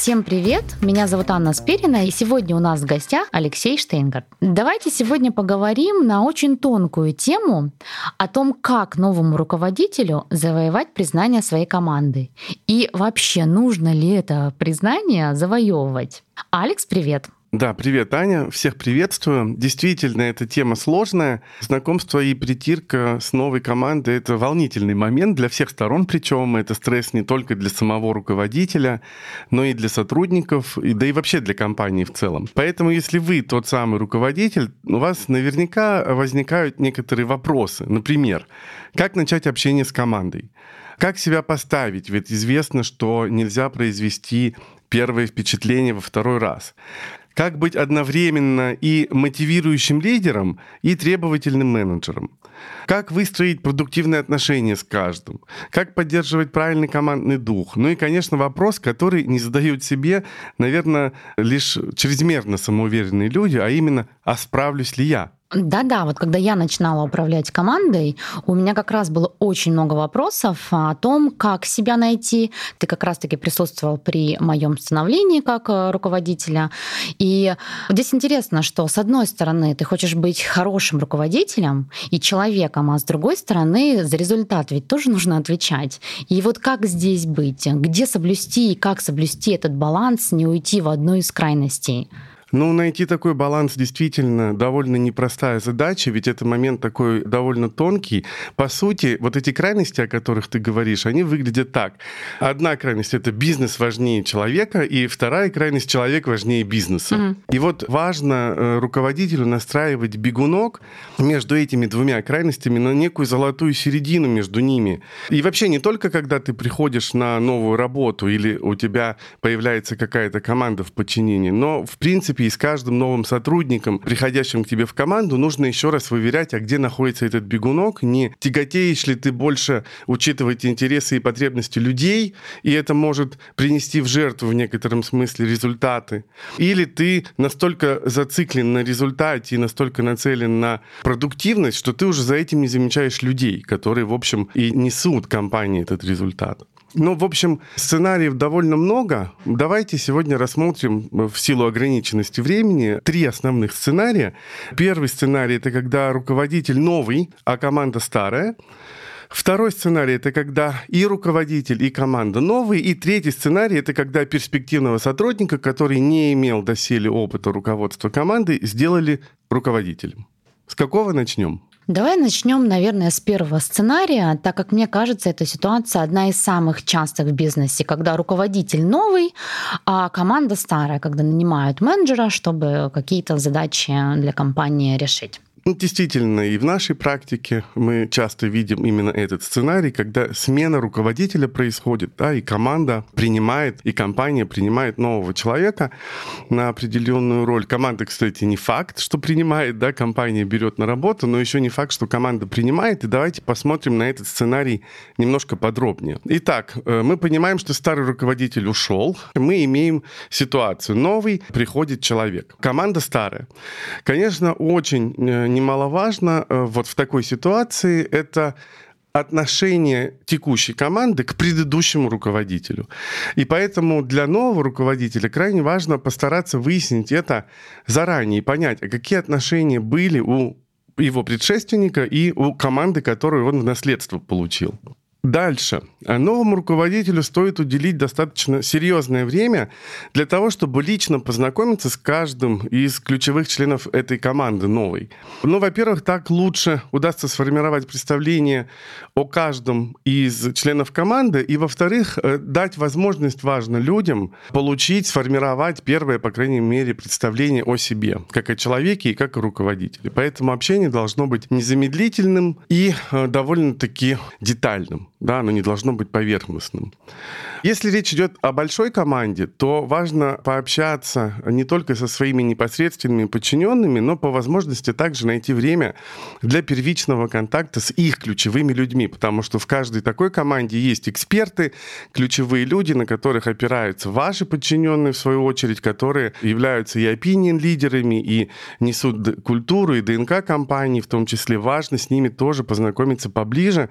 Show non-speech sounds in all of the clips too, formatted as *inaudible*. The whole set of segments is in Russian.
Всем привет! Меня зовут Анна Сперина, и сегодня у нас в гостях Алексей Штейнгард. Давайте сегодня поговорим на очень тонкую тему о том, как новому руководителю завоевать признание своей команды. И вообще, нужно ли это признание завоевывать? Алекс, привет! Да, привет, Аня. Всех приветствую. Действительно, эта тема сложная. Знакомство и притирка с новой командой — это волнительный момент для всех сторон, причем это стресс не только для самого руководителя, но и для сотрудников, и, да и вообще для компании в целом. Поэтому, если вы тот самый руководитель, у вас наверняка возникают некоторые вопросы. Например, как начать общение с командой? Как себя поставить? Ведь известно, что нельзя произвести первое впечатление во второй раз. Как быть одновременно и мотивирующим лидером, и требовательным менеджером? Как выстроить продуктивные отношения с каждым? Как поддерживать правильный командный дух? Ну и, конечно, вопрос, который не задают себе, наверное, лишь чрезмерно самоуверенные люди, а именно, а справлюсь ли я? Да-да, вот когда я начинала управлять командой, у меня как раз было очень много вопросов о том, как себя найти. Ты как раз-таки присутствовал при моем становлении как э, руководителя. И здесь интересно, что с одной стороны ты хочешь быть хорошим руководителем и человеком, а с другой стороны за результат ведь тоже нужно отвечать. И вот как здесь быть? Где соблюсти и как соблюсти этот баланс, не уйти в одну из крайностей? Ну, найти такой баланс действительно довольно непростая задача, ведь это момент такой довольно тонкий. По сути, вот эти крайности, о которых ты говоришь, они выглядят так. Одна крайность — это бизнес важнее человека, и вторая крайность — человек важнее бизнеса. Mm-hmm. И вот важно э, руководителю настраивать бегунок между этими двумя крайностями на некую золотую середину между ними. И вообще не только когда ты приходишь на новую работу или у тебя появляется какая-то команда в подчинении, но в принципе принципе, и с каждым новым сотрудником, приходящим к тебе в команду, нужно еще раз выверять, а где находится этот бегунок, не тяготеешь ли ты больше учитывать интересы и потребности людей, и это может принести в жертву в некотором смысле результаты, или ты настолько зациклен на результате и настолько нацелен на продуктивность, что ты уже за этим не замечаешь людей, которые, в общем, и несут компании этот результат. Ну, в общем, сценариев довольно много. Давайте сегодня рассмотрим э, в силу ограниченности времени три основных сценария. Первый сценарий — это когда руководитель новый, а команда старая. Второй сценарий — это когда и руководитель, и команда новые. И третий сценарий — это когда перспективного сотрудника, который не имел доселе опыта руководства команды, сделали руководителем. С какого начнем? Давай начнем, наверное, с первого сценария, так как мне кажется, эта ситуация одна из самых частых в бизнесе, когда руководитель новый, а команда старая, когда нанимают менеджера, чтобы какие-то задачи для компании решить. Ну, действительно, и в нашей практике мы часто видим именно этот сценарий, когда смена руководителя происходит, да, и команда принимает, и компания принимает нового человека на определенную роль. Команда, кстати, не факт, что принимает, да, компания берет на работу, но еще не факт, что команда принимает. И давайте посмотрим на этот сценарий немножко подробнее. Итак, э, мы понимаем, что старый руководитель ушел, мы имеем ситуацию. Новый приходит человек. Команда старая. Конечно, очень э, немаловажно э, вот в такой ситуации, это отношение текущей команды к предыдущему руководителю. И поэтому для нового руководителя крайне важно постараться выяснить это заранее и понять, а какие отношения были у его предшественника и у команды, которую он в наследство получил. Дальше. Новому руководителю стоит уделить достаточно серьезное время для того, чтобы лично познакомиться с каждым из ключевых членов этой команды новой. Ну, во-первых, так лучше удастся сформировать представление о каждом из членов команды, и, во-вторых, э, дать возможность, важно, людям получить, сформировать первое, по крайней мере, представление о себе, как о человеке и как о руководителе. Поэтому общение должно быть незамедлительным и э, довольно-таки детальным да, оно не должно быть поверхностным. Если речь идет о большой команде, то важно пообщаться не только со своими непосредственными подчиненными, но по возможности также найти время для первичного контакта с их ключевыми людьми, потому что в каждой такой команде есть эксперты, ключевые люди, на которых опираются ваши подчиненные, в свою очередь, которые являются и opinion-лидерами, и несут культуру и ДНК компании, в том числе важно с ними тоже познакомиться поближе,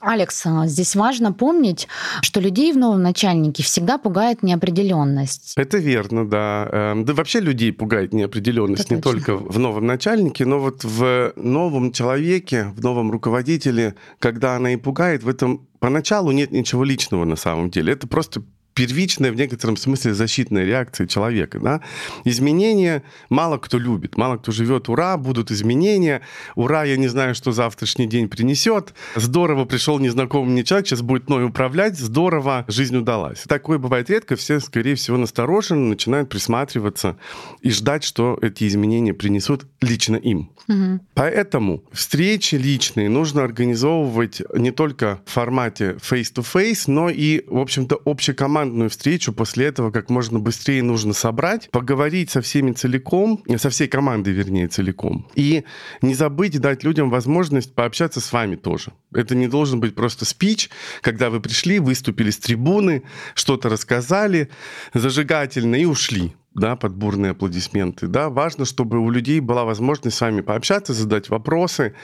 Алекс, а, здесь важно помнить, что людей в новом начальнике всегда пугает неопределенность. Это верно, да. Эм, да вообще людей пугает неопределенность Это не точно. только в новом начальнике, но вот в новом человеке, в новом руководителе, когда она и пугает, в этом поначалу нет ничего личного на самом деле. Это просто первичная в некотором смысле защитная реакция человека. Да? Изменения мало кто любит, мало кто живет. Ура, будут изменения. Ура, я не знаю, что завтрашний день принесет. Здорово, пришел незнакомый мне человек, сейчас будет мной управлять. Здорово, жизнь удалась. Такое бывает редко. Все, скорее всего, настороженно начинают присматриваться и ждать, что эти изменения принесут лично им. Угу. Поэтому встречи личные нужно организовывать не только в формате face-to-face, но и, в общем-то, общекомандно командную встречу после этого как можно быстрее нужно собрать, поговорить со всеми целиком, со всей командой, вернее, целиком. И не забыть дать людям возможность пообщаться с вами тоже. Это не должен быть просто спич, когда вы пришли, выступили с трибуны, что-то рассказали зажигательно и ушли да, под бурные аплодисменты. Да, важно, чтобы у людей была возможность с вами пообщаться, задать вопросы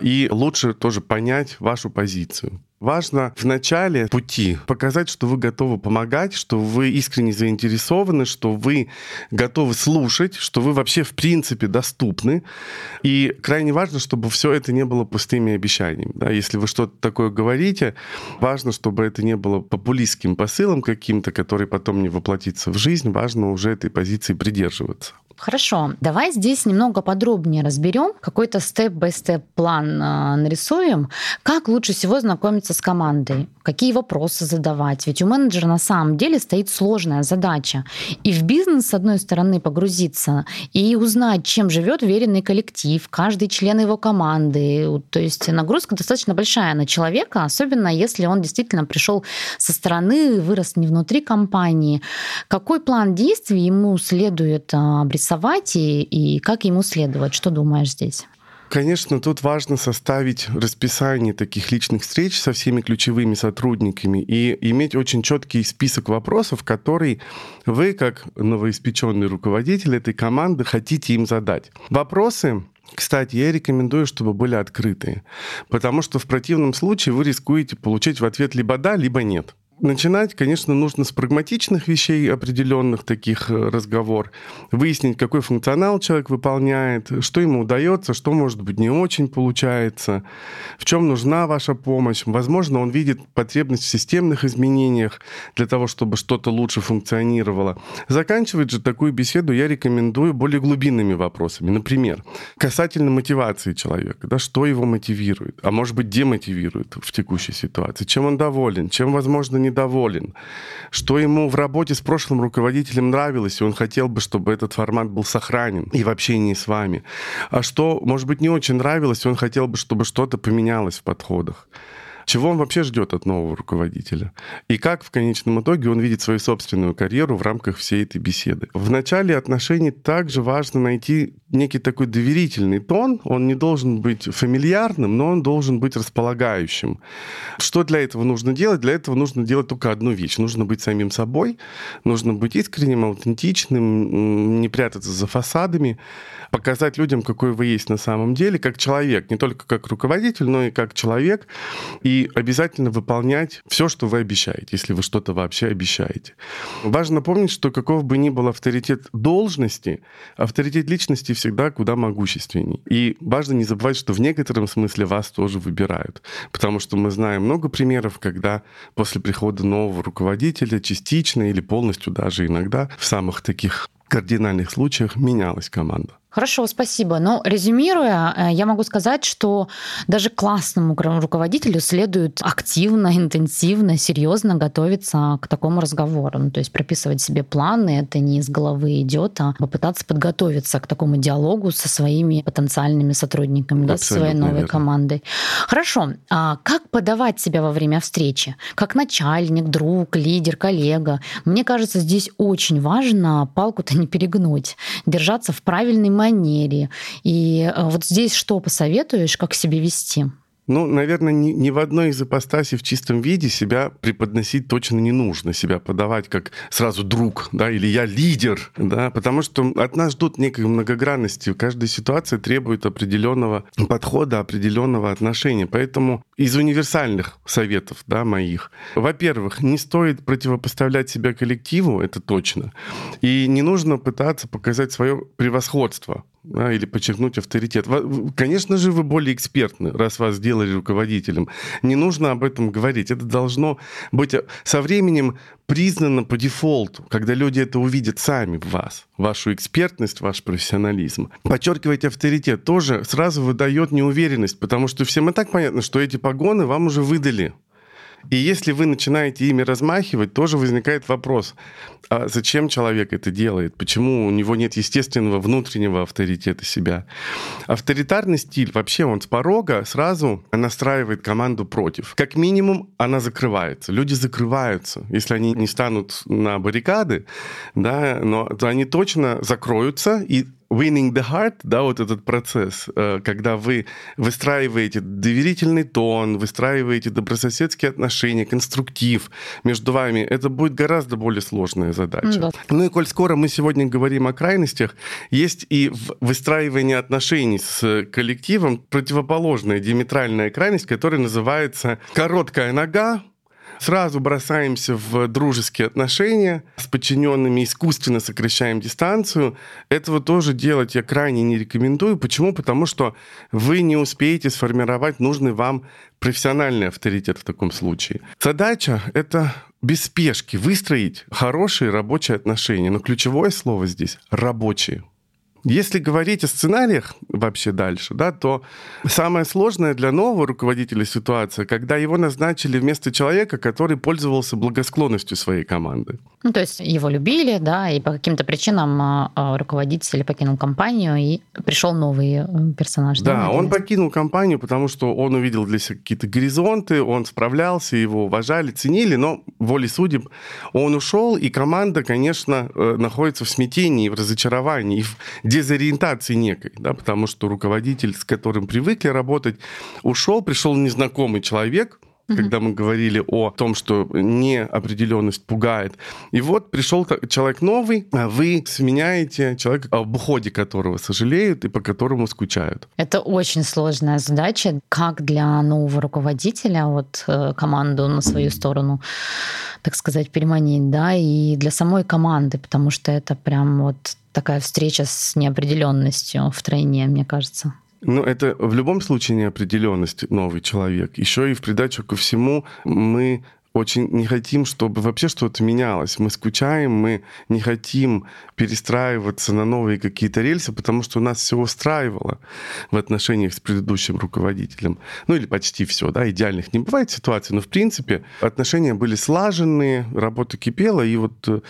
и лучше тоже понять вашу позицию. Важно в начале пути показать, что вы готовы помогать, что вы искренне заинтересованы, что вы готовы слушать, что вы вообще в принципе доступны. И крайне важно, чтобы все это не было пустыми обещаниями. Да? Если вы что-то такое говорите, важно, чтобы это не было популистским посылом каким-то, который потом не воплотится в жизнь. Важно уже этой позиции придерживаться. Хорошо, давай здесь немного подробнее разберем, какой-то степ-бай-степ план э, нарисуем, как лучше всего знакомиться с командой, какие вопросы задавать. Ведь у менеджера на самом деле стоит сложная задача. И в бизнес, с одной стороны, погрузиться и узнать, чем живет веренный коллектив, каждый член его команды. То есть нагрузка достаточно большая на человека, особенно если он действительно пришел со стороны, вырос не внутри компании. Какой план действий ему следует обрисовать рисовать и, и как ему следовать? Что думаешь здесь? Конечно, тут важно составить расписание таких личных встреч со всеми ключевыми сотрудниками и иметь очень четкий список вопросов, которые вы, как новоиспеченный руководитель этой команды, хотите им задать. Вопросы кстати, я рекомендую, чтобы были открытые, потому что в противном случае вы рискуете получить в ответ либо да, либо нет. Начинать, конечно, нужно с прагматичных вещей, определенных таких э, разговор. Выяснить, какой функционал человек выполняет, что ему удается, что, может быть, не очень получается, в чем нужна ваша помощь. Возможно, он видит потребность в системных изменениях для того, чтобы что-то лучше функционировало. Заканчивать же такую беседу я рекомендую более глубинными вопросами. Например, касательно мотивации человека. Да, что его мотивирует, а может быть, демотивирует в текущей ситуации, чем он доволен, чем, возможно, недоволен, что ему в работе с прошлым руководителем нравилось, и он хотел бы, чтобы этот формат был сохранен и в общении с вами, а что, может быть, не очень нравилось, и он хотел бы, чтобы что-то поменялось в подходах. Чего он вообще ждет от нового руководителя? И как в конечном итоге он видит свою собственную карьеру в рамках всей этой беседы? В начале отношений также важно найти некий такой доверительный тон. Он не должен быть фамильярным, но он должен быть располагающим. Что для этого нужно делать? Для этого нужно делать только одну вещь. Нужно быть самим собой, нужно быть искренним, аутентичным, не прятаться за фасадами, показать людям, какой вы есть на самом деле, как человек, не только как руководитель, но и как человек. И и обязательно выполнять все, что вы обещаете, если вы что-то вообще обещаете. Важно помнить, что каков бы ни был авторитет должности, авторитет личности всегда куда могущественней. И важно не забывать, что в некотором смысле вас тоже выбирают. Потому что мы знаем много примеров, когда после прихода нового руководителя частично или полностью даже иногда в самых таких кардинальных случаях менялась команда. Хорошо, спасибо. Но резюмируя, э, я могу сказать, что даже классному руководителю следует активно, интенсивно, серьезно готовиться к такому разговору. Ну, то есть прописывать себе планы, это не из головы идет, а попытаться подготовиться к такому диалогу со своими потенциальными сотрудниками, да, со своей новой верно. командой. Хорошо. А как подавать себя во время встречи? Как начальник, друг, лидер, коллега? Мне кажется, здесь очень важно палку-то не перегнуть, держаться в правильный момент манере. И э, вот здесь что посоветуешь, как себя вести? Ну, наверное, ни, ни в одной из ипостасей в чистом виде себя преподносить точно не нужно, себя подавать как сразу друг, да, или я лидер, да, потому что от нас ждут некой многогранности. Каждая ситуация требует определенного подхода, определенного отношения. Поэтому из универсальных советов, да, моих, во-первых, не стоит противопоставлять себя коллективу, это точно, и не нужно пытаться показать свое превосходство да, или подчеркнуть авторитет. Конечно же, вы более экспертны, раз вас сделали руководителем. Не нужно об этом говорить. Это должно быть со временем признано по дефолту, когда люди это увидят сами в вас, вашу экспертность, ваш профессионализм. Подчеркивать авторитет тоже сразу выдает неуверенность, потому что всем и так понятно, что эти погоны вам уже выдали. И если вы начинаете ими размахивать, тоже возникает вопрос, а зачем человек это делает? Почему у него нет естественного внутреннего авторитета себя? Авторитарный стиль вообще он с порога сразу настраивает команду против. Как минимум она закрывается. Люди закрываются. Если они не станут на баррикады, да, но то они точно закроются и winning the heart, да, вот этот процесс, э, когда вы выстраиваете доверительный тон, выстраиваете добрососедские отношения, конструктив между вами, это будет гораздо более сложная задача. Да. Ну и коль скоро мы сегодня говорим о крайностях, есть и в выстраивании отношений с коллективом противоположная диаметральная крайность, которая называется короткая нога, Сразу бросаемся в дружеские отношения с подчиненными, искусственно сокращаем дистанцию. Этого тоже делать я крайне не рекомендую. Почему? Потому что вы не успеете сформировать нужный вам профессиональный авторитет в таком случае. Задача — это без спешки выстроить хорошие рабочие отношения. Но ключевое слово здесь — рабочие. Если говорить о сценариях вообще дальше, да, то самое сложное для нового руководителя ситуация, когда его назначили вместо человека, который пользовался благосклонностью своей команды. Ну, то есть его любили, да, и по каким-то причинам а, а, руководитель покинул компанию, и пришел новый э, персонаж. Да, да он покинул компанию, потому что он увидел для себя какие-то горизонты, он справлялся, его уважали, ценили, но волей судеб он ушел, и команда, конечно, э, находится в смятении, в разочаровании, в дезориентации некой, да, потому что руководитель, с которым привыкли работать, ушел, пришел незнакомый человек, угу. когда мы говорили о том, что неопределенность пугает. И вот пришел человек новый, а вы сменяете человека, об уходе которого сожалеют и по которому скучают. Это очень сложная задача, как для нового руководителя вот э, команду на свою сторону так сказать, переманить, да, и для самой команды, потому что это прям вот такая встреча с неопределенностью в тройне, мне кажется. Ну, это в любом случае неопределенность новый человек. Еще и в придачу ко всему мы очень не хотим, чтобы вообще что-то менялось. Мы скучаем, мы не хотим перестраиваться на новые какие-то рельсы, потому что у нас все устраивало в отношениях с предыдущим руководителем. Ну или почти все, да, идеальных не бывает ситуаций, но в принципе отношения были слаженные, работа кипела, и вот э,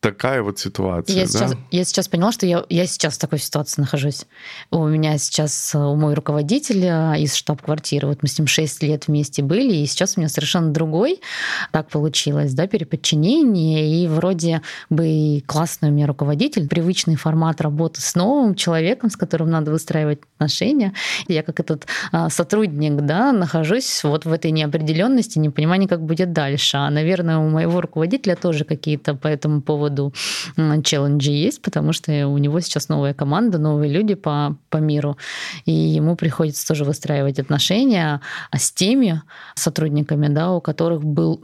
такая вот ситуация. Я, да? сейчас, я сейчас поняла, что я, я сейчас в такой ситуации нахожусь. У меня сейчас э, мой руководитель из штаб-квартиры, вот мы с ним 6 лет вместе были, и сейчас у меня совершенно другой так получилось, да, переподчинение, и вроде бы классный у меня руководитель, привычный формат работы с новым человеком, с которым надо выстраивать отношения. Я как этот а, сотрудник, да, нахожусь вот в этой неопределенности, непонимании, как будет дальше. А, наверное, у моего руководителя тоже какие-то по этому поводу челленджи есть, потому что у него сейчас новая команда, новые люди по, по миру, и ему приходится тоже выстраивать отношения а с теми сотрудниками, да, у которых был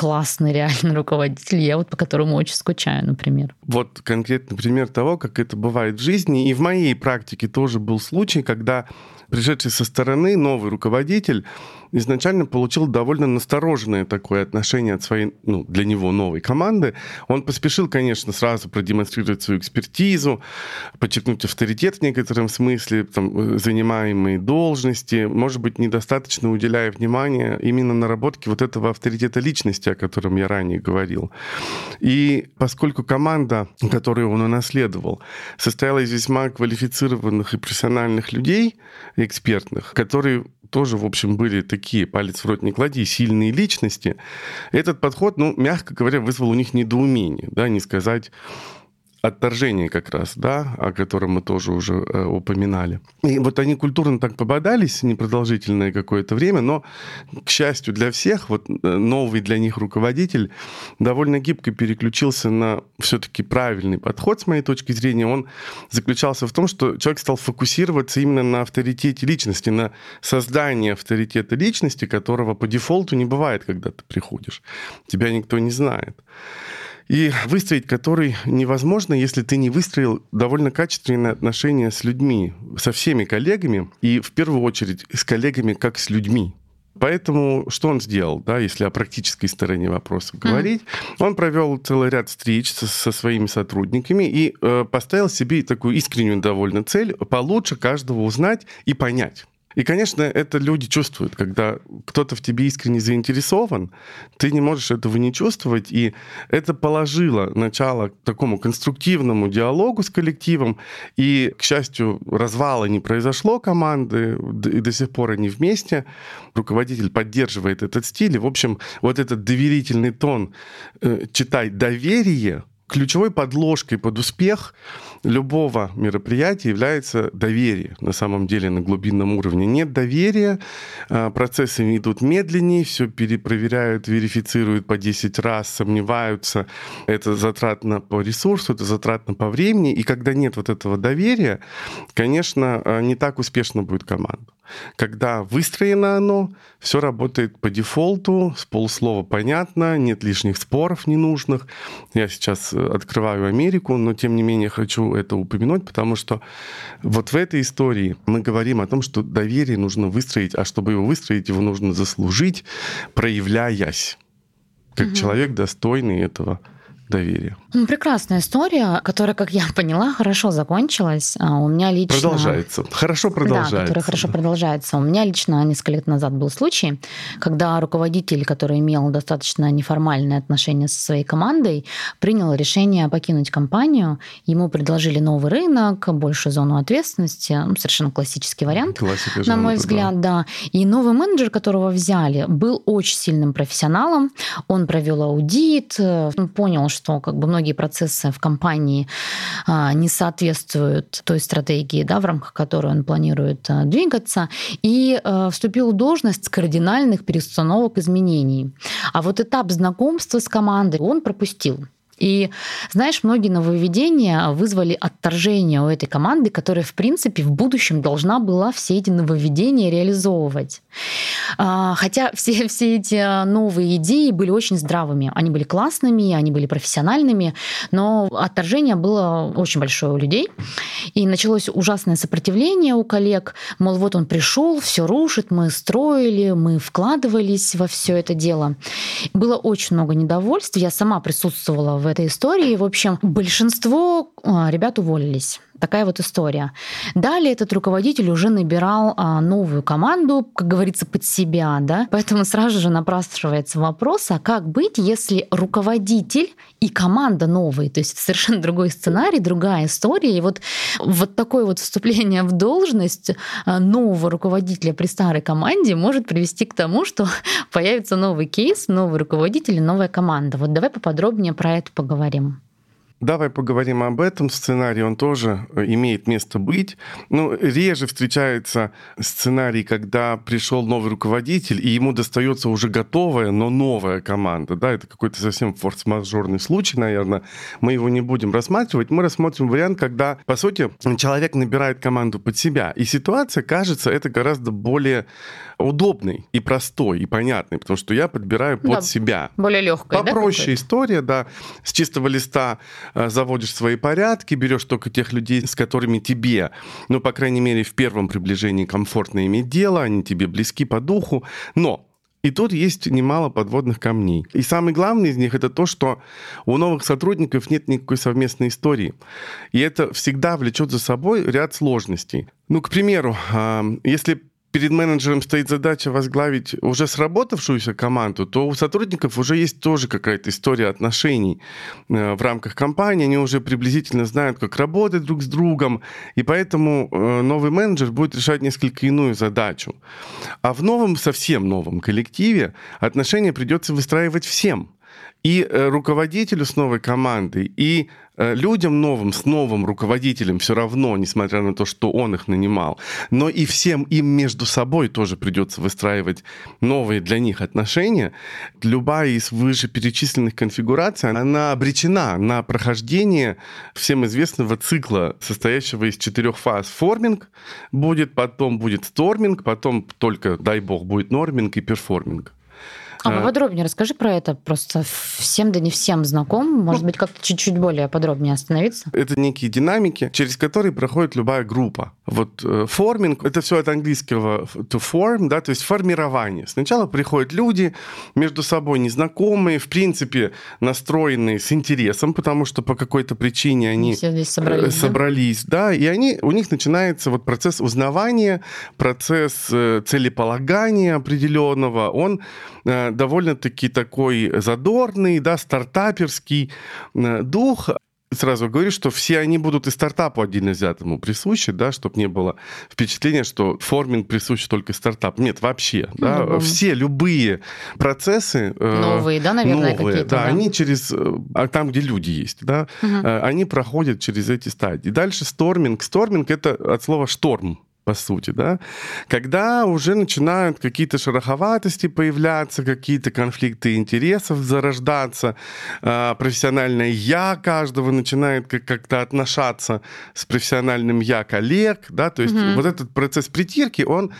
классный реальный *laughs* руководитель, я вот по которому очень скучаю, например. Вот конкретный пример того, как это бывает в жизни. И в моей практике тоже был случай, когда пришедший со стороны новый руководитель изначально получил довольно настороженное такое отношение от своей, ну, для него новой команды. Он поспешил, конечно, сразу продемонстрировать свою экспертизу, подчеркнуть авторитет в некотором смысле, там, занимаемые должности, может быть, недостаточно уделяя внимания именно наработке вот этого авторитета личности, о котором я ранее говорил. И поскольку команда, которую он унаследовал, состояла из весьма квалифицированных и профессиональных людей, экспертных, которые тоже, в общем, были такие, палец в рот не клади, сильные личности. Этот подход, ну, мягко говоря, вызвал у них недоумение, да, не сказать отторжение как раз, да, о котором мы тоже уже э, упоминали. И вот они культурно так пободались непродолжительное какое-то время, но, к счастью для всех, вот э, новый для них руководитель довольно гибко переключился на все-таки правильный подход, с моей точки зрения. Он заключался в том, что человек стал фокусироваться именно на авторитете личности, на создании авторитета личности, которого по дефолту не бывает, когда ты приходишь. Тебя никто не знает и выстроить который невозможно, если ты не выстроил довольно качественные отношения с людьми, со всеми коллегами, и в первую очередь с коллегами как с людьми. Поэтому что он сделал, да, если о практической стороне вопроса говорить? Mm-hmm. Он провел целый ряд встреч со, со своими сотрудниками и э, поставил себе такую искреннюю довольно цель получше каждого узнать и понять. И, конечно, это люди чувствуют, когда кто-то в тебе искренне заинтересован, ты не можешь этого не чувствовать, и это положило начало к такому конструктивному диалогу с коллективом, и, к счастью, развала не произошло команды, и до сих пор они вместе, руководитель поддерживает этот стиль, и, в общем, вот этот доверительный тон, э, читай доверие, ключевой подложкой под успех любого мероприятия является доверие на самом деле на глубинном уровне. Нет доверия, а, процессы идут медленнее, все перепроверяют, верифицируют по 10 раз, сомневаются. Это затратно по ресурсу, это затратно по времени. И когда нет вот этого доверия, конечно, а, не так успешно будет команда. Когда выстроено оно, все работает по дефолту, с полуслова понятно, нет лишних споров ненужных. Я сейчас э, открываю Америку, но тем не менее хочу это упомянуть, потому что вот в этой истории мы говорим о том, что доверие нужно выстроить, а чтобы его выстроить, его нужно заслужить, проявляясь как угу. человек достойный этого доверия. Ну, прекрасная история, которая, как я поняла, хорошо закончилась. А у меня лично... Продолжается. Хорошо продолжается. Да, которая хорошо продолжается. У меня лично несколько лет назад был случай, когда руководитель, который имел достаточно неформальные отношения со своей командой, принял решение покинуть компанию. Ему предложили новый рынок, большую зону ответственности. Ну, совершенно классический вариант, Классика на мой взгляд, да. да. И новый менеджер, которого взяли, был очень сильным профессионалом. Он провел аудит, э, понял, что что как бы многие процессы в компании а, не соответствуют той стратегии, да, в рамках которой он планирует а, двигаться, и а, вступил в должность кардинальных перестановок изменений. А вот этап знакомства с командой он пропустил. И, знаешь, многие нововведения вызвали отторжение у этой команды, которая, в принципе, в будущем должна была все эти нововведения реализовывать. А, хотя все, все эти новые идеи были очень здравыми. Они были классными, они были профессиональными, но отторжение было очень большое у людей. И началось ужасное сопротивление у коллег. Мол, вот он пришел, все рушит, мы строили, мы вкладывались во все это дело. Было очень много недовольств. Я сама присутствовала в этой истории. В общем, большинство а, ребят уволились. Такая вот история. Далее этот руководитель уже набирал а, новую команду, как говорится, под себя, да. Поэтому сразу же напрашивается вопрос, а как быть, если руководитель и команда новые, то есть совершенно *laughs* другой сценарий, другая история. И вот, вот такое вот вступление в должность а, нового руководителя при старой команде может привести к тому, что *laughs* появится новый кейс, новый руководитель и новая команда. Вот давай поподробнее про это поговорим. Давай поговорим об этом. Сценарий, он тоже э, имеет место быть. Ну, реже встречается сценарий, когда пришел новый руководитель, и ему достается уже готовая, но новая команда. Да, это какой-то совсем форс-мажорный случай, наверное. Мы его не будем рассматривать. Мы рассмотрим вариант, когда, по сути, человек набирает команду под себя. И ситуация, кажется, это гораздо более удобный и простой, и понятный, потому что я подбираю под да, себя. Более легкая. Попроще да, история, да. С чистого листа заводишь свои порядки, берешь только тех людей, с которыми тебе, ну, по крайней мере, в первом приближении комфортно иметь дело, они тебе близки по духу. Но и тут есть немало подводных камней. И самый главный из них это то, что у новых сотрудников нет никакой совместной истории. И это всегда влечет за собой ряд сложностей. Ну, к примеру, а, если перед менеджером стоит задача возглавить уже сработавшуюся команду, то у сотрудников уже есть тоже какая-то история отношений э, в рамках компании. Они уже приблизительно знают, как работать друг с другом, и поэтому э, новый менеджер будет решать несколько иную задачу. А в новом, совсем новом коллективе отношения придется выстраивать всем – и э, руководителю с новой командой, и э, людям новым, с новым руководителем все равно, несмотря на то, что он их нанимал. Но и всем им между собой тоже придется выстраивать новые для них отношения. Любая из вышеперечисленных конфигураций, она обречена на прохождение всем известного цикла, состоящего из четырех фаз. Форминг будет, потом будет сторминг, потом только, дай бог, будет норминг и перформинг. А поподробнее расскажи про это. Просто всем да не всем знаком. Может быть, как-то чуть-чуть более подробнее остановиться. Это некие динамики, через которые проходит любая группа. Вот э, форминг, это все от английского to form, да, то есть формирование. Сначала приходят люди, между собой незнакомые, в принципе, настроенные с интересом, потому что по какой-то причине они Все здесь собрались, собрались да? да, и они, у них начинается вот процесс узнавания, процесс э, целеполагания определенного, он э, довольно-таки такой задорный, да, стартаперский э, дух. Сразу говорю, что все они будут и стартапу отдельно взятому присущи, да, чтобы не было впечатления, что форминг присущ только стартап. Нет, вообще, да, mm все любые процессы э, новые, да, наверное, новые, да, да, они через э, а там, где люди есть, да, угу. они проходят через эти стадии. Дальше сторминг. Сторминг это от слова шторм по сути, да, когда уже начинают какие-то шероховатости появляться, какие-то конфликты интересов зарождаться, а, профессиональное «я» каждого начинает как-то отношаться с профессиональным «я» коллег, да, то есть угу. вот этот процесс притирки, он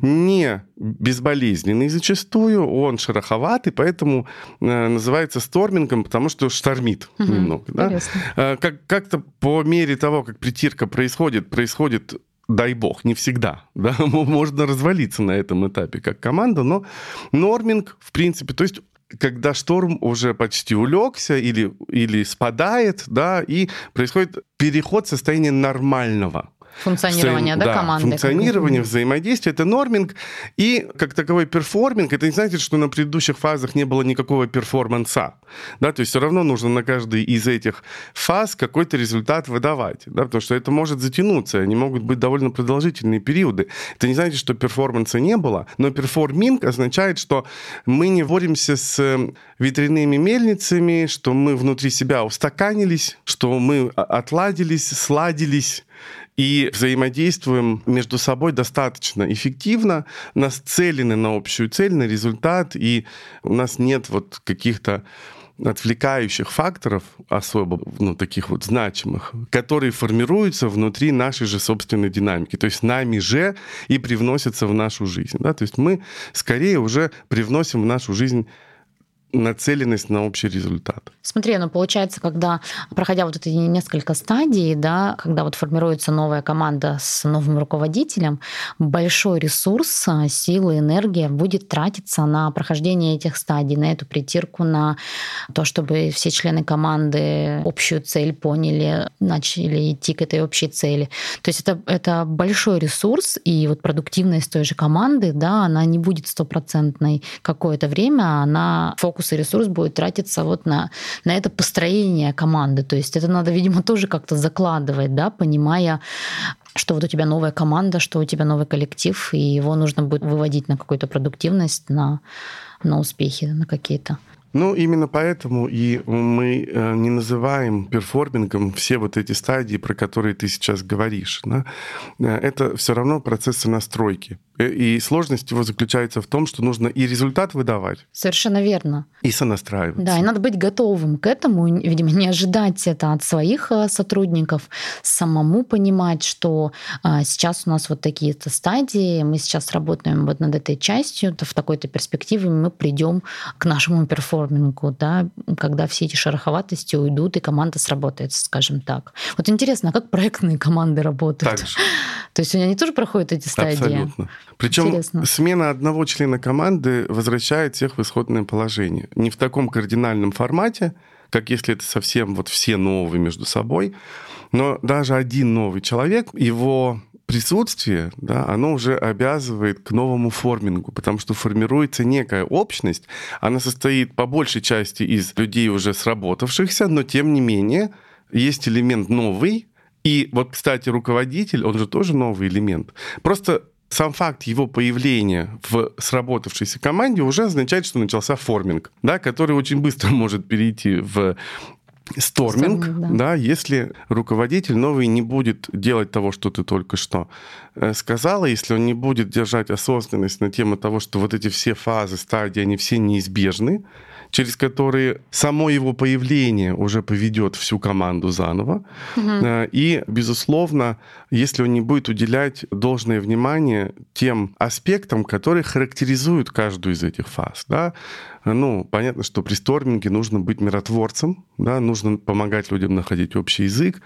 не безболезненный зачастую, он шероховатый, поэтому э, называется стормингом, потому что штормит угу. немного. Да? Э, как- как-то по мере того, как притирка происходит, происходит дай бог, не всегда, *laughs* да, можно развалиться на этом этапе как команда, но norming, в принципе, то есть когда шторм уже почти улегся или, или спадает, да, и происходит переход состояния нормального Функционирование, да, да, команды. Функционирование, взаимодействие, это norming. И как таковой performing, это не значит, что на предыдущих фазах не было никакого перформанса. Да, то есть все равно нужно на каждой из этих фаз какой-то результат выдавать. Да, потому что это может затянуться, они могут быть довольно продолжительные периоды. Это не значит, что перформанса не было, но перформинг означает, что мы не боремся с ветряными мельницами, что мы внутри себя устаканились, что мы отладились, сладились, и взаимодействуем между собой достаточно эффективно, нацелены на общую цель, на результат, и у нас нет вот каких-то отвлекающих факторов, особо ну, таких вот значимых, которые формируются внутри нашей же собственной динамики, то есть нами же и привносятся в нашу жизнь. Да? То есть мы скорее уже привносим в нашу жизнь нацеленность на общий результат. Смотри, ну получается, когда, проходя вот эти несколько стадий, да, когда вот формируется новая команда с новым руководителем, большой ресурс, а, силы, энергия будет тратиться на прохождение этих стадий, на эту притирку, на то, чтобы все члены команды общую цель поняли, начали идти к этой общей цели. То есть это, это большой ресурс, и вот продуктивность той же команды, да, она не будет стопроцентной какое-то время, она фокус фокус и ресурс будет тратиться вот на, на это построение команды. То есть это надо, видимо, тоже как-то закладывать, да, понимая, что вот у тебя новая команда, что у тебя новый коллектив, и его нужно будет выводить на какую-то продуктивность, на, на успехи, на какие-то. Ну, именно поэтому и мы э, не называем перформингом все вот эти стадии, про которые ты сейчас говоришь. Да? Э, это все равно процессы настройки. Э, и сложность его заключается в том, что нужно и результат выдавать. Совершенно верно. И сонастраиваться. Да, и надо быть готовым к этому, видимо, не ожидать это от своих сотрудников, самому понимать, что сейчас у нас вот такие-то стадии, мы сейчас работаем вот над этой частью, то в такой-то перспективе мы придем к нашему перформансу перформингу, да, когда все эти шероховатости уйдут, и команда сработает, скажем так. Вот интересно, а как проектные команды работают? Так же. То есть они тоже проходят эти стадии? Абсолютно. Причем интересно. смена одного члена команды возвращает всех в исходное положение. Не в таком кардинальном формате, как если это совсем вот все новые между собой, но даже один новый человек, его присутствие, да, оно уже обязывает к новому формингу, потому что формируется некая общность, она состоит по большей части из людей уже сработавшихся, но тем не менее есть элемент новый, и вот, кстати, руководитель, он же тоже новый элемент. Просто сам факт его появления в сработавшейся команде уже означает, что начался форминг, да, который очень быстро *laughs* может перейти в Сторминг, Сторминг да. да, если руководитель новый не будет делать того, что ты только что э, сказала, если он не будет держать осознанность на тему того, что вот эти все фазы, стадии, они все неизбежны, через которые само его появление уже поведет всю команду заново. Угу. И, безусловно, если он не будет уделять должное внимание тем аспектам, которые характеризуют каждую из этих фаз, да, ну, понятно, что при сторминге нужно быть миротворцем, да, нужно помогать людям находить общий язык,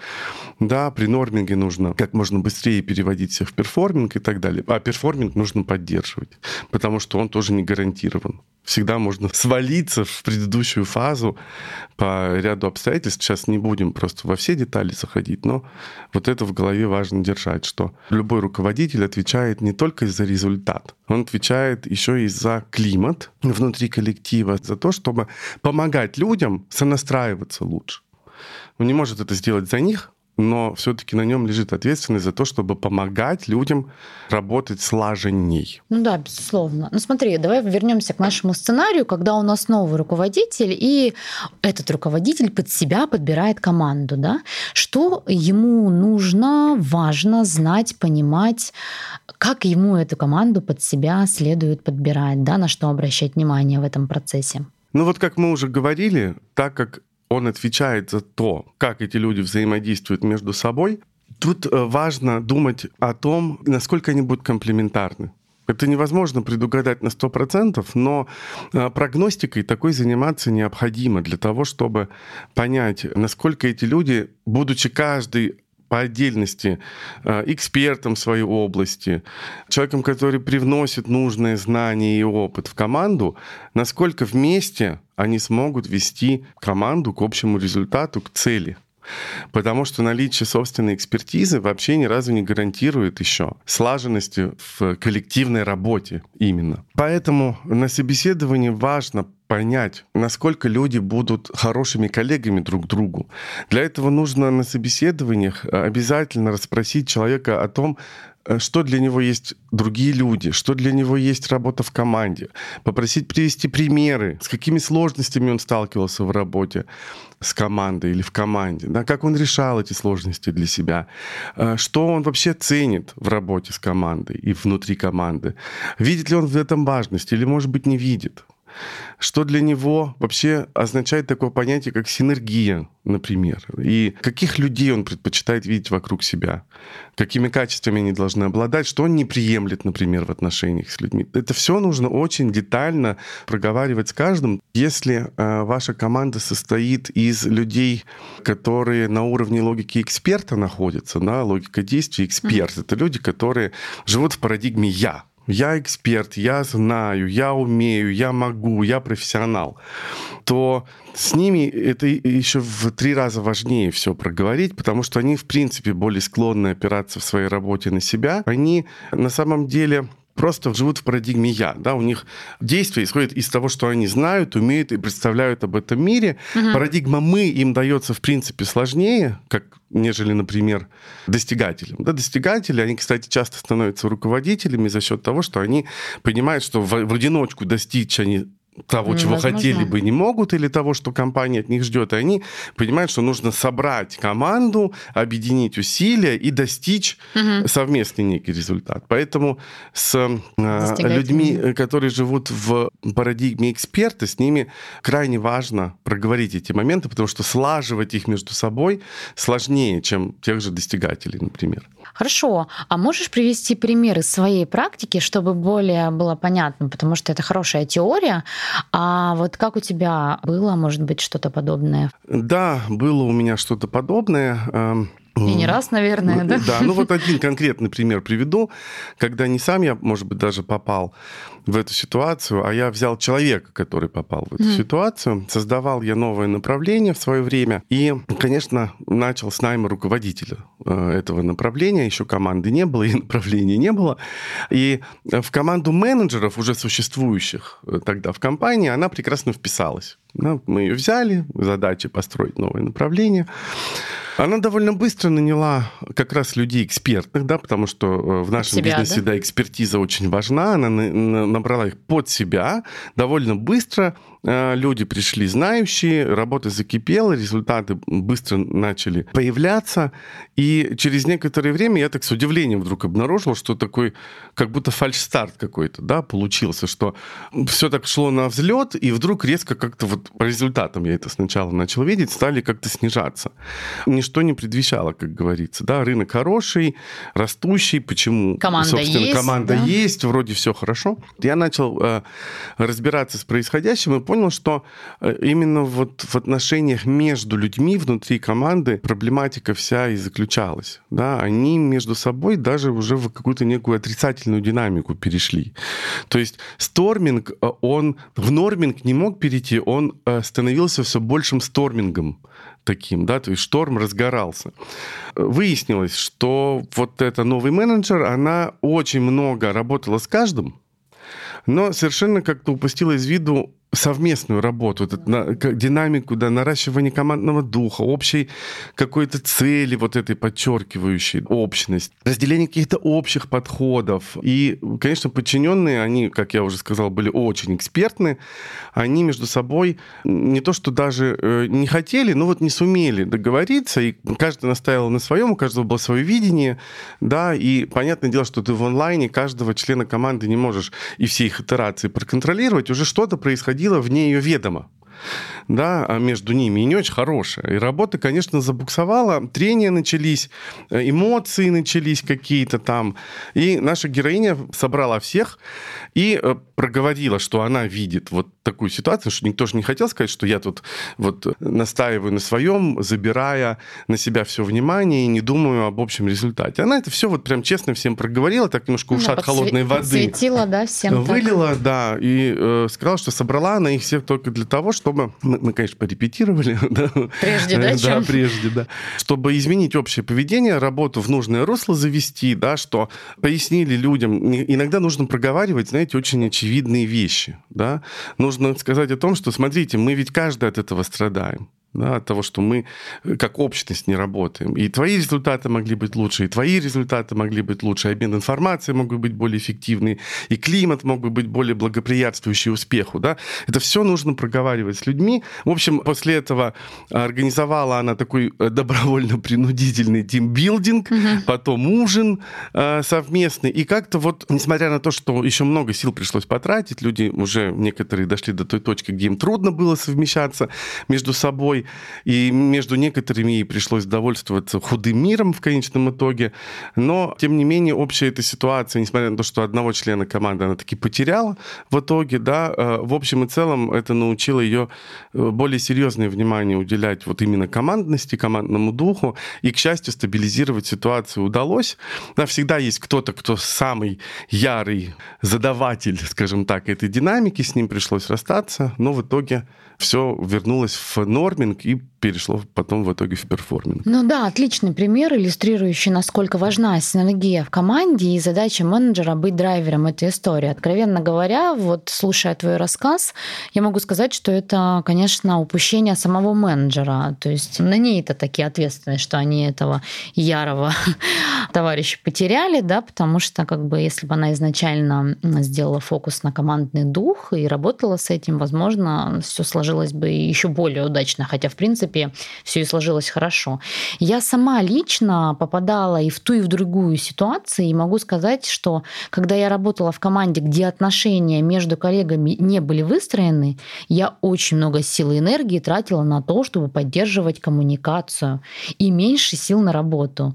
да, при норминге нужно как можно быстрее переводить всех в performing и так далее. А performing нужно поддерживать, потому что он тоже не гарантирован. Всегда можно свалиться в предыдущую фазу по ряду обстоятельств. Сейчас не будем просто во все детали заходить, но вот это в голове важно держать, что любой руководитель отвечает не только за результат, он отвечает еще и за климат внутри коллектива, за то, чтобы помогать людям сонастраиваться лучше. Он не может это сделать за них, но все-таки на нем лежит ответственность за то, чтобы помогать людям работать слаженней. Ну да, безусловно. Ну смотри, давай вернемся к нашему сценарию, когда у нас новый руководитель, и этот руководитель под себя подбирает команду, да? Что ему нужно, важно знать, понимать, как ему эту команду под себя следует подбирать, да, на что обращать внимание в этом процессе? Ну вот как мы уже говорили, так как он отвечает за то, как эти люди взаимодействуют между собой, тут э, важно думать о том, насколько они будут комплементарны. Это невозможно предугадать на 100%, но э, прогностикой такой заниматься необходимо для того, чтобы понять, насколько эти люди, будучи каждый по отдельности э, экспертом своей области, человеком, который привносит нужные знания и опыт в команду, насколько вместе они смогут вести команду к общему результату, к цели. Потому что наличие собственной экспертизы вообще ни разу не гарантирует еще слаженности в коллективной работе именно. Поэтому на собеседовании важно понять, насколько люди будут хорошими коллегами друг другу. Для этого нужно на собеседованиях обязательно расспросить человека о том, Э, что для него есть другие люди, что для него есть работа в команде, попросить привести примеры, с какими сложностями он сталкивался в работе с командой или в команде, да, как он решал эти сложности для себя, э, что он вообще ценит в работе с командой и внутри команды, видит ли он в этом важность или, может быть, не видит. Что для него вообще означает такое понятие, как синергия, например? И каких людей он предпочитает видеть вокруг себя? Какими качествами они должны обладать? Что он не приемлет, например, в отношениях с людьми? Это все нужно очень детально проговаривать с каждым. Если э, ваша команда состоит из людей, которые на уровне логики эксперта находятся, да, логика действий эксперт, mm-hmm. это люди, которые живут в парадигме «я», я эксперт, я знаю, я умею, я могу, я профессионал, то с ними это еще в три раза важнее все проговорить, потому что они, в принципе, более склонны опираться в своей работе на себя. Они на самом деле просто живут в парадигме «я». Да? У них действия исходят из того, что они знают, умеют и представляют об этом мире. Угу. Парадигма «мы» им дается, в принципе, сложнее, как нежели, например, достигателям. Да, достигатели, они, кстати, часто становятся руководителями за счет того, что они понимают, что в, в одиночку достичь они того, чего Возможно. хотели бы, не могут, или того, что компания от них ждет. И они понимают, что нужно собрать команду, объединить усилия и достичь угу. совместный некий результат. Поэтому с э, людьми, которые живут в парадигме эксперта, с ними крайне важно проговорить эти моменты, потому что слаживать их между собой сложнее, чем тех же достигателей, например. Хорошо. А можешь привести примеры своей практики, чтобы более было понятно, потому что это хорошая теория. А вот как у тебя было, может быть, что-то подобное? Да, было у меня что-то подобное. Эм, и не раз, наверное, да? Да, ну вот один конкретный пример приведу, когда не сам я, может быть, даже попал в эту ситуацию, а я взял человека, который попал в эту mm. ситуацию. Создавал я новое направление в свое время. И, конечно, начал с найма руководителя э, этого направления. Еще команды не было, *laughs* и направления не было. И в команду менеджеров, уже существующих э, тогда в компании, она прекрасно вписалась. Ну, мы ее взяли, задача построить новое направление. Она довольно быстро наняла как раз людей экспертных, да, потому что э, в нашем себя, бизнесе, да? да, экспертиза очень важна. Она набрала их под себя довольно быстро. Э, люди пришли знающие, работа закипела, результаты быстро начали появляться. И через некоторое время я так с удивлением вдруг обнаружил, что такой как будто фальш-старт какой-то, да, получился, что все так шло на взлет, и вдруг резко как-то вот по результатам я это сначала начал видеть, стали как-то снижаться ничто не предвещало, как говорится. Да, рынок хороший, растущий. Почему? Команда Собственно, есть. Команда да? есть, вроде все хорошо. Я начал э, разбираться с происходящим и понял, что э, именно вот в отношениях между людьми внутри команды проблематика вся и заключалась. Да, они между собой даже уже в какую-то некую отрицательную динамику перешли. То есть сторминг, э, он в норминг не мог перейти, он э, становился все большим стормингом таким, да, то есть шторм разгорался. Выяснилось, что вот эта новый менеджер, она очень много работала с каждым, но совершенно как-то упустила из виду совместную работу, вот на, динамику, да, наращивание командного духа, общей какой-то цели вот этой подчеркивающей общность, разделение каких-то общих подходов. И, конечно, подчиненные, они, как я уже сказал, были очень экспертны, они между собой не то, что даже э, не хотели, но вот не сумели договориться, и каждый настаивал на своем, у каждого было свое видение, да, и понятное дело, что ты в онлайне каждого члена команды не можешь и все их итерации проконтролировать, уже что-то происходило происходило вне ее ведома да, а между ними, и не очень хорошая. И работа, конечно, забуксовала, трения начались, э, эмоции начались какие-то там. И наша героиня собрала всех и э, проговорила, что она видит вот такую ситуацию, что никто же не хотел сказать, что я тут вот настаиваю на своем, забирая на себя все внимание и не думаю об общем результате. Она это все вот прям честно всем проговорила, так немножко ушат да, холодной воды. Светила, да, всем Вылила, так. да, и э, сказала, что собрала она их всех только для того, чтобы мы, конечно, порепетировали. *laughs* Да? Прежде, да, чем? Да, прежде, да. Чтобы изменить общее поведение, работу в нужное русло завести, да, что пояснили людям. Иногда нужно проговаривать, знаете, очень очевидные вещи, да. Нужно сказать о том, что, смотрите, мы ведь каждый от этого страдаем да, от того, что мы э, как общность не работаем. И твои результаты могли быть лучше, и твои результаты могли быть лучше, и обмен информацией мог бы быть более эффективный, и климат мог бы быть более благоприятствующий успеху. Да? Это все нужно проговаривать с людьми. В общем, после этого организовала она такой э, добровольно-принудительный тимбилдинг, угу. потом ужин э, совместный. И как-то вот, несмотря на то, что еще много сил пришлось потратить, люди уже некоторые дошли до той точки, где им трудно было совмещаться между собой, и между некоторыми ей пришлось довольствоваться худым миром в конечном итоге. Но, тем не менее, общая эта ситуация, несмотря на то, что одного члена команды она таки потеряла в итоге, да, э, в общем и целом это научило ее э, более серьезное внимание уделять вот именно командности, командному духу, и, к счастью, стабилизировать ситуацию удалось. Да, всегда есть кто-то, кто самый ярый задаватель, скажем так, этой динамики, с ним пришлось расстаться, но в итоге все вернулось в norming и перешло потом в итоге в performing. Ну да, отличный пример, иллюстрирующий, насколько важна синергия в команде и задача менеджера быть драйвером этой истории. Откровенно говоря, вот слушая твой рассказ, я могу сказать, что это, конечно, упущение самого менеджера. То есть на ней это такие ответственность, что они этого ярого *laughs* товарища потеряли, да, потому что как бы если бы она изначально сделала фокус на командный дух и работала с этим, возможно, все сложилось бы еще более удачно, хотя в принципе принципе, все и сложилось хорошо. Я сама лично попадала и в ту, и в другую ситуацию, и могу сказать, что когда я работала в команде, где отношения между коллегами не были выстроены, я очень много сил и энергии тратила на то, чтобы поддерживать коммуникацию и меньше сил на работу.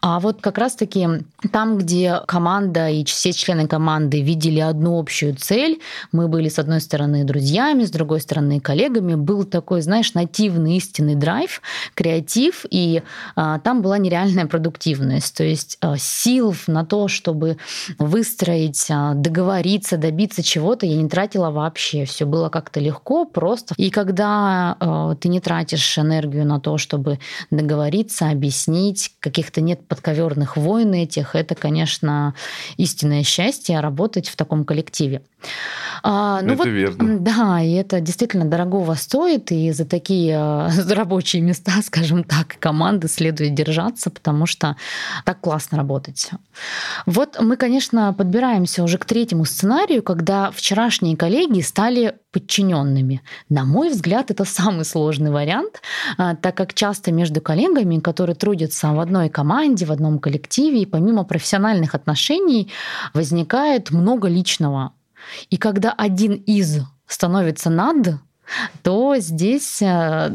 А вот как раз-таки там, где команда и все члены команды видели одну общую цель, мы были, с одной стороны, друзьями, с другой стороны, коллегами, был такой, знаешь, нативный истинный драйв, креатив, и а, там была нереальная продуктивность. То есть а, сил на то, чтобы выстроить, а, договориться, добиться чего-то, я не тратила вообще. Все было как-то легко, просто. И когда а, ты не тратишь энергию на то, чтобы договориться, объяснить, каких-то нет подковерных войн этих, это, конечно, истинное счастье работать в таком коллективе. А, ну это вот, верно. Да, и это действительно дорогого стоит, и за такие а, *laughs* рабочие места, *laughs* скажем так, команды следует держаться, потому что так классно работать. Вот мы, конечно, подбираемся уже к третьему сценарию, когда вчерашние коллеги стали подчиненными. На мой взгляд, это самый сложный вариант, а, так как часто между коллегами, которые трудятся в одной команде, в одном коллективе, и помимо профессиональных отношений возникает много личного. И когда один из становится над, то здесь э,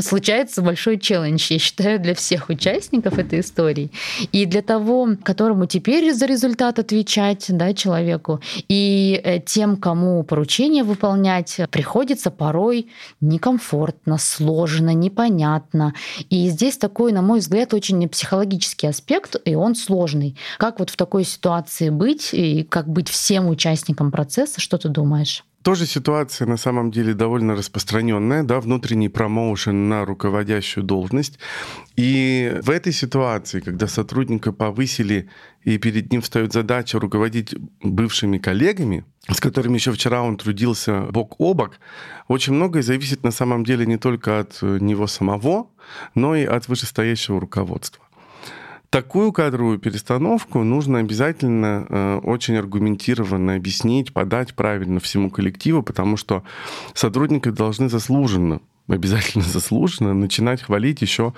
случается большой челлендж, я считаю, для всех участников этой истории. И для того, которому теперь за результат отвечать да, человеку, и э, тем, кому поручение выполнять, приходится порой некомфортно, сложно, непонятно. И здесь такой, на мой взгляд, очень психологический аспект, и он сложный. Как вот в такой ситуации быть, и как быть всем участникам процесса, что ты думаешь? Тоже ситуация на самом деле довольно распространенная, да, внутренний промоушен на руководящую должность. И в этой ситуации, когда сотрудника повысили, и перед ним встает задача руководить бывшими коллегами, с которыми еще вчера он трудился бок о бок, очень многое зависит на самом деле не только от него самого, но и от вышестоящего руководства. Такую кадровую перестановку нужно обязательно э, очень аргументированно объяснить, подать правильно всему коллективу, потому что сотрудники должны заслуженно обязательно *laughs* заслуженно начинать хвалить еще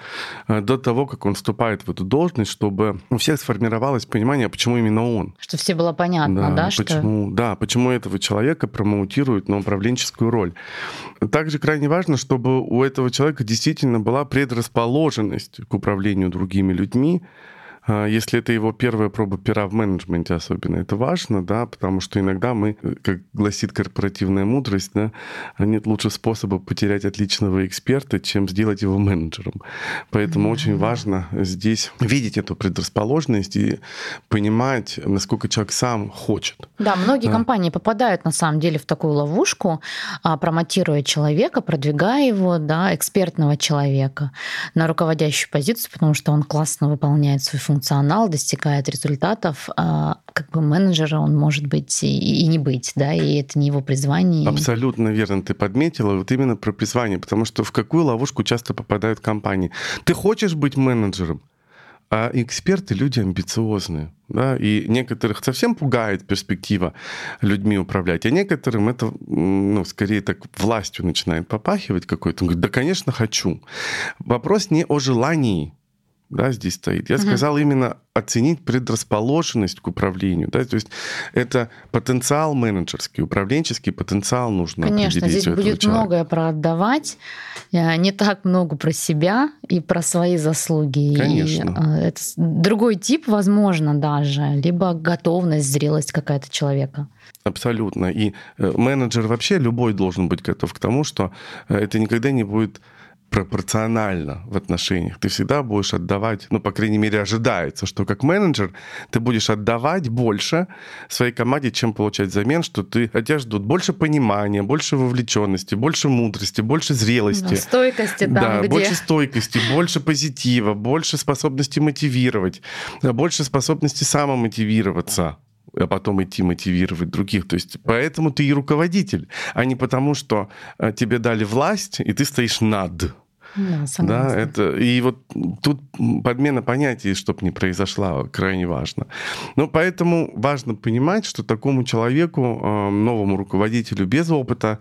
э, до того, как он вступает в эту должность, чтобы у всех сформировалось понимание, почему именно он. Что все было понятно, да? да почему, что... Да, почему этого человека промоутируют на управленческую роль. Также крайне важно, чтобы у этого человека действительно была предрасположенность к управлению другими людьми, если это его первая проба пера в менеджменте особенно, это важно, да, потому что иногда мы, как гласит корпоративная мудрость, да, нет лучше способа потерять отличного эксперта, чем сделать его менеджером. Поэтому mm-hmm. очень важно здесь видеть эту предрасположенность и понимать, насколько человек сам хочет. Да, многие да. компании попадают на самом деле в такую ловушку, а, промотируя человека, продвигая его, да, экспертного человека на руководящую позицию, потому что он классно выполняет свою функцию функционал, достигает результатов, а как бы менеджера он может быть и, и не быть, да, и это не его призвание. Абсолютно верно ты подметила, вот именно про призвание, потому что в какую ловушку часто попадают компании. Ты хочешь быть менеджером, а эксперты люди амбициозные, да, и некоторых совсем пугает перспектива людьми управлять, а некоторым это, ну, скорее так властью начинает попахивать какой-то. Он говорит, да, конечно, хочу. Вопрос не о желании да, здесь стоит. Я угу. сказал именно оценить предрасположенность к управлению. Да? То есть это потенциал менеджерский, управленческий потенциал нужно Конечно, здесь будет человека. многое про отдавать, э, не так много про себя и про свои заслуги. Конечно. И э, это другой тип, возможно, даже, либо готовность, зрелость какая-то человека. Абсолютно. И э, менеджер вообще любой должен быть готов к тому, что это никогда не будет пропорционально в отношениях. Ты всегда будешь отдавать, ну, по крайней мере, ожидается, что как менеджер ты будешь отдавать больше своей команде, чем получать взамен, что ты от тебя ждут больше понимания, больше вовлеченности, больше мудрости, больше зрелости. Да, стойкости там, Да, где... больше стойкости, больше позитива, больше способности мотивировать, больше способности самомотивироваться а потом идти мотивировать других. То есть поэтому ты и руководитель, а не потому, что э, тебе дали власть, и ты стоишь над. Да, да, это и вот тут подмена понятий, чтобы не произошла, крайне важно. Но поэтому важно понимать, что такому человеку, э, новому руководителю без опыта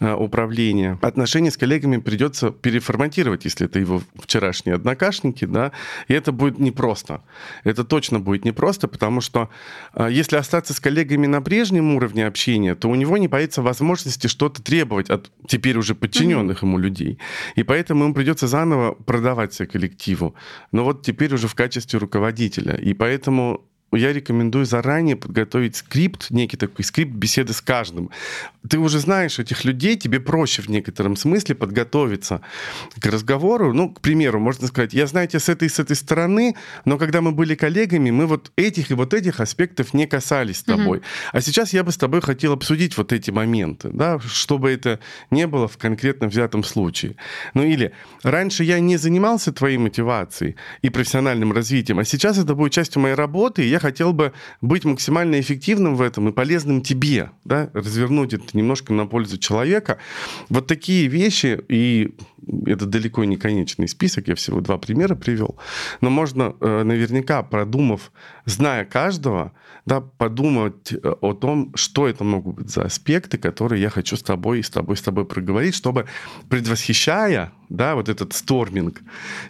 э, управления, отношения с коллегами придется переформатировать, если это его вчерашние однокашники, да, и это будет непросто. Это точно будет непросто, потому что э, если остаться с коллегами на прежнем уровне общения, то у него не появится возможности что-то требовать от теперь уже подчиненных mm-hmm. ему людей. И поэтому придется заново продавать себя коллективу. Но вот теперь уже в качестве руководителя. И поэтому я рекомендую заранее подготовить скрипт, некий такой скрипт беседы с каждым. Ты уже знаешь этих людей, тебе проще в некотором смысле подготовиться к разговору. Ну, к примеру, можно сказать, я знаю тебя с этой и с этой стороны, но когда мы были коллегами, мы вот этих и вот этих аспектов не касались с тобой. Угу. А сейчас я бы с тобой хотел обсудить вот эти моменты, да, чтобы это не было в конкретно взятом случае. Ну или раньше я не занимался твоей мотивацией и профессиональным развитием, а сейчас это будет частью моей работы, и я хотел бы быть максимально эффективным в этом и полезным тебе, да, развернуть это немножко на пользу человека. Вот такие вещи, и это далеко не конечный список, я всего два примера привел, но можно э, наверняка, продумав, зная каждого, да, подумать э, о том, что это могут быть за аспекты, которые я хочу с тобой с тобой, с тобой проговорить, чтобы, предвосхищая да, вот этот сторминг,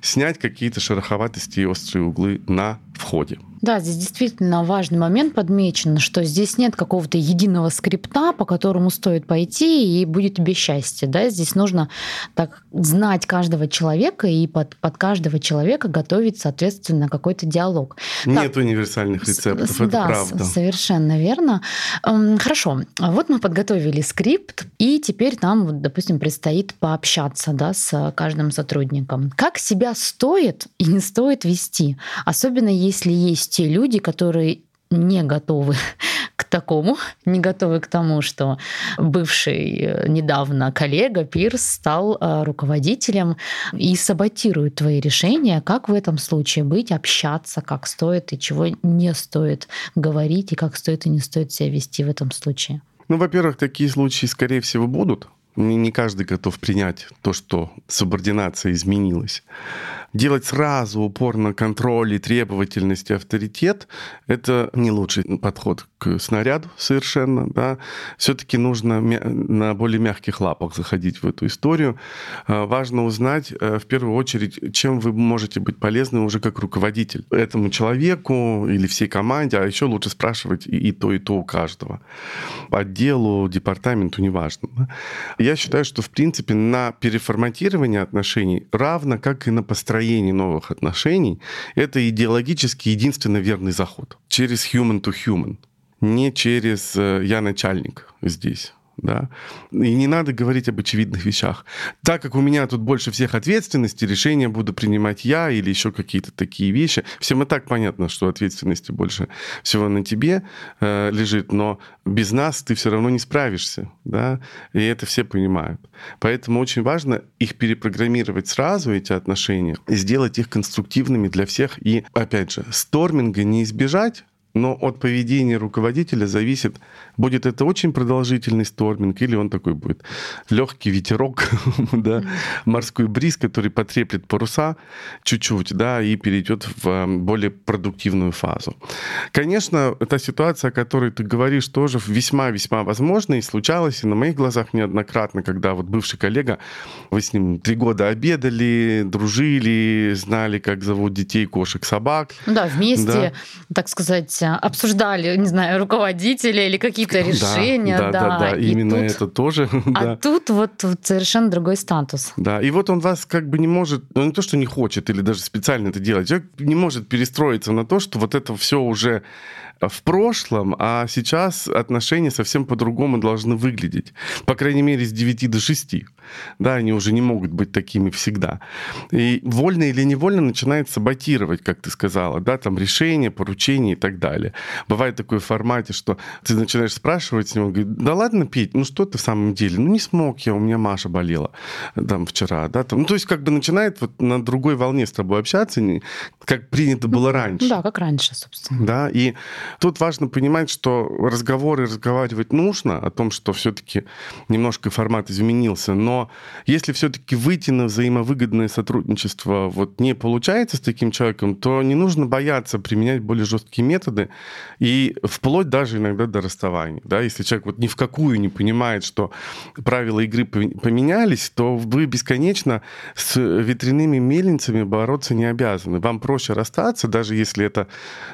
снять какие-то шероховатости и острые углы на входе. Да, здесь действительно важный момент подмечен, что здесь нет какого-то единого скрипта, по которому стоит пойти, и будет тебе счастье. Да? Здесь нужно так знать каждого человека и под, под каждого человека готовить, соответственно, какой-то диалог. Нет так, универсальных рецептов, с, это да, правда. совершенно верно. Хорошо, вот мы подготовили скрипт, и теперь нам, допустим, предстоит пообщаться да, с каждым сотрудником. Как себя стоит и не стоит вести? Особенно если есть те люди, которые не готовы *laughs* к такому, не готовы к тому, что бывший э, недавно коллега Пирс стал э, руководителем и саботирует твои решения, как в этом случае быть, общаться, как стоит и чего не стоит говорить, и как стоит и не стоит себя вести в этом случае. Ну, во-первых, такие случаи, скорее всего, будут. Не каждый готов принять то, что субординация изменилась делать сразу упор на контроль и требовательность и авторитет, это не лучший подход к снаряду совершенно. Да. Все-таки нужно на более мягких лапах заходить в эту историю. А, важно узнать, э, в первую очередь, чем вы можете быть полезны уже как руководитель этому человеку или всей команде, а еще лучше спрашивать и, то, и то у каждого. Отделу, департаменту, неважно. Да. Я считаю, что, в принципе, на переформатирование отношений равно как и на построение построении новых отношений это идеологически единственно верный заход. Через human to human, не через э, «я начальник» здесь да. И не надо говорить об очевидных вещах. Так как у меня тут больше всех ответственности, решения буду принимать я или еще какие-то такие вещи. Всем и так понятно, что ответственности больше всего на тебе э, лежит, но без нас ты все равно не справишься, да, и это все понимают. Поэтому очень важно их перепрограммировать сразу, эти отношения, и сделать их конструктивными для всех. И, опять же, сторминга не избежать, но от поведения руководителя зависит, будет это очень продолжительный сторминг или он такой будет легкий ветерок, *laughs* да, морской бриз, который потреплет паруса чуть-чуть, да, и перейдет в э, более продуктивную фазу. Конечно, эта ситуация, о которой ты говоришь, тоже весьма-весьма возможна и случалась и на моих глазах неоднократно, когда вот бывший коллега, вы с ним три года обедали, дружили, знали, как зовут детей, кошек, собак. Да, вместе, да. так сказать, обсуждали, не знаю, руководители или какие-то решения. Да, да, да, да. И именно тут... это тоже. *laughs* А да. тут вот, вот совершенно другой статус. Да, и вот он вас как бы не может, ну не то, что не хочет или даже специально это делать, человек не может перестроиться на то, что вот это все уже в прошлом, а сейчас отношения совсем по-другому должны выглядеть. По крайней мере, с 9 до 6. Да, они уже не могут быть такими всегда. И вольно или невольно начинает саботировать, как ты сказала, да, там решения, поручения и так далее. Бывает такое в формате, что ты начинаешь спрашивать с него, он говорит, да ладно, Петь, ну что ты в самом деле? Ну не смог я, у меня Маша болела там вчера, да, там. Ну то есть как бы начинает вот на другой волне с тобой общаться, как принято было раньше. Да, как раньше, собственно. Да, и Тут важно понимать, что разговоры разговаривать нужно о том, что все-таки немножко формат изменился, но если все-таки выйти на взаимовыгодное сотрудничество вот не получается с таким человеком, то не нужно бояться применять более жесткие методы и вплоть даже иногда до расставания. Да? Если человек вот ни в какую не понимает, что правила игры поменялись, то вы бесконечно с ветряными мельницами бороться не обязаны. Вам проще расстаться, даже если это...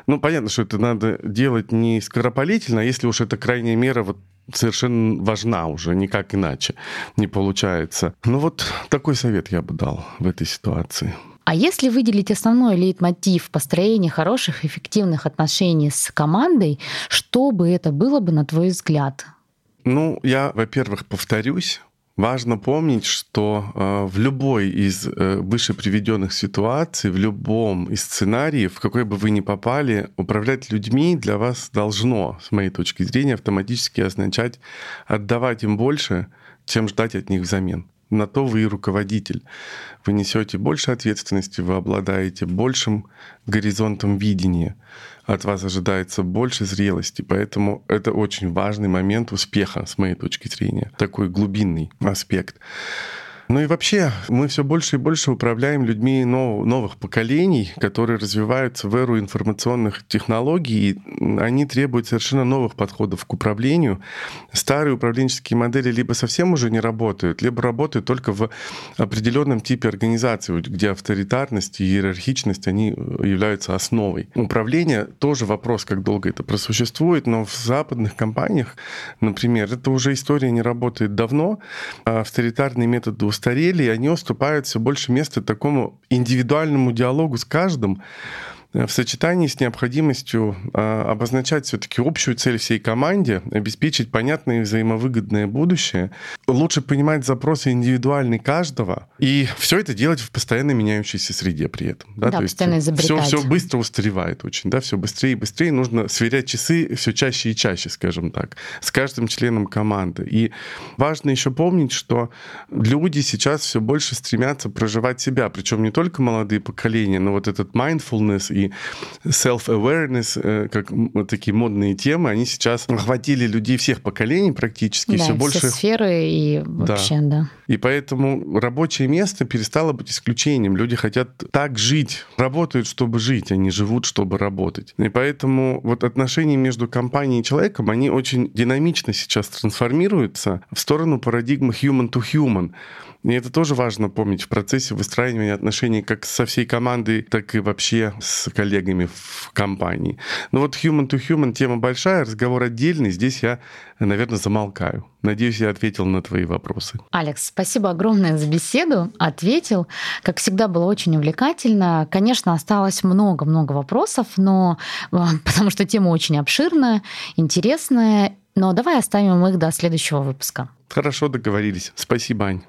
Ну, понятно, что это надо делать не скоропалительно, а если уж это крайняя мера вот совершенно важна уже, никак иначе не получается. Ну вот такой совет я бы дал в этой ситуации. А если выделить основной лейтмотив построения хороших, эффективных отношений с командой, что бы это было бы, на твой взгляд? Ну, я, во-первых, повторюсь, Важно помнить, что э, в любой из э, выше приведенных ситуаций, в любом из сценариев, в какой бы вы ни попали, управлять людьми для вас должно, с моей точки зрения, автоматически означать отдавать им больше, чем ждать от них взамен. На то вы и руководитель. Вы несете больше ответственности, вы обладаете большим горизонтом видения от вас ожидается больше зрелости, поэтому это очень важный момент успеха, с моей точки зрения, такой глубинный аспект. Ну и вообще, мы все больше и больше управляем людьми нов, новых поколений, которые развиваются в эру информационных технологий, и они требуют совершенно новых подходов к управлению. Старые управленческие модели либо совсем уже не работают, либо работают только в определенном типе организации, где авторитарность и иерархичность, они являются основой. Управление тоже вопрос, как долго это просуществует, но в западных компаниях, например, это уже история не работает давно. Авторитарные методы устарели, и они уступают все больше места такому индивидуальному диалогу с каждым, в сочетании с необходимостью а, обозначать все-таки общую цель всей команде, обеспечить понятное и взаимовыгодное будущее, лучше понимать запросы индивидуальные каждого, и все это делать в постоянно меняющейся среде при этом. Да, да То постоянно есть все, все быстро устаревает очень, да, все быстрее и быстрее. Нужно сверять часы все чаще и чаще, скажем так, с каждым членом команды. И важно еще помнить, что люди сейчас все больше стремятся проживать себя, причем не только молодые поколения, но вот этот mindfulness и self-awareness, э, как вот такие модные темы, они сейчас охватили людей всех поколений практически. Да, все, все больше... сферы и вообще, да. да. И поэтому рабочее место перестало быть исключением. Люди хотят так жить, работают, чтобы жить, а не живут, чтобы работать. И поэтому вот отношения между компанией и человеком, они очень динамично сейчас трансформируются в сторону парадигмы human to human. И это тоже важно помнить в процессе выстраивания отношений как со всей командой, так и вообще с коллегами в компании. Но вот human to human тема большая, разговор отдельный. Здесь я, наверное, замолкаю. Надеюсь, я ответил на твои вопросы. Алекс, спасибо огромное за беседу. Ответил. Как всегда, было очень увлекательно. Конечно, осталось много-много вопросов, но а, *laughs* потому что тема очень обширная, интересная. Но давай оставим их до следующего выпуска. Хорошо договорились. Спасибо, Ань.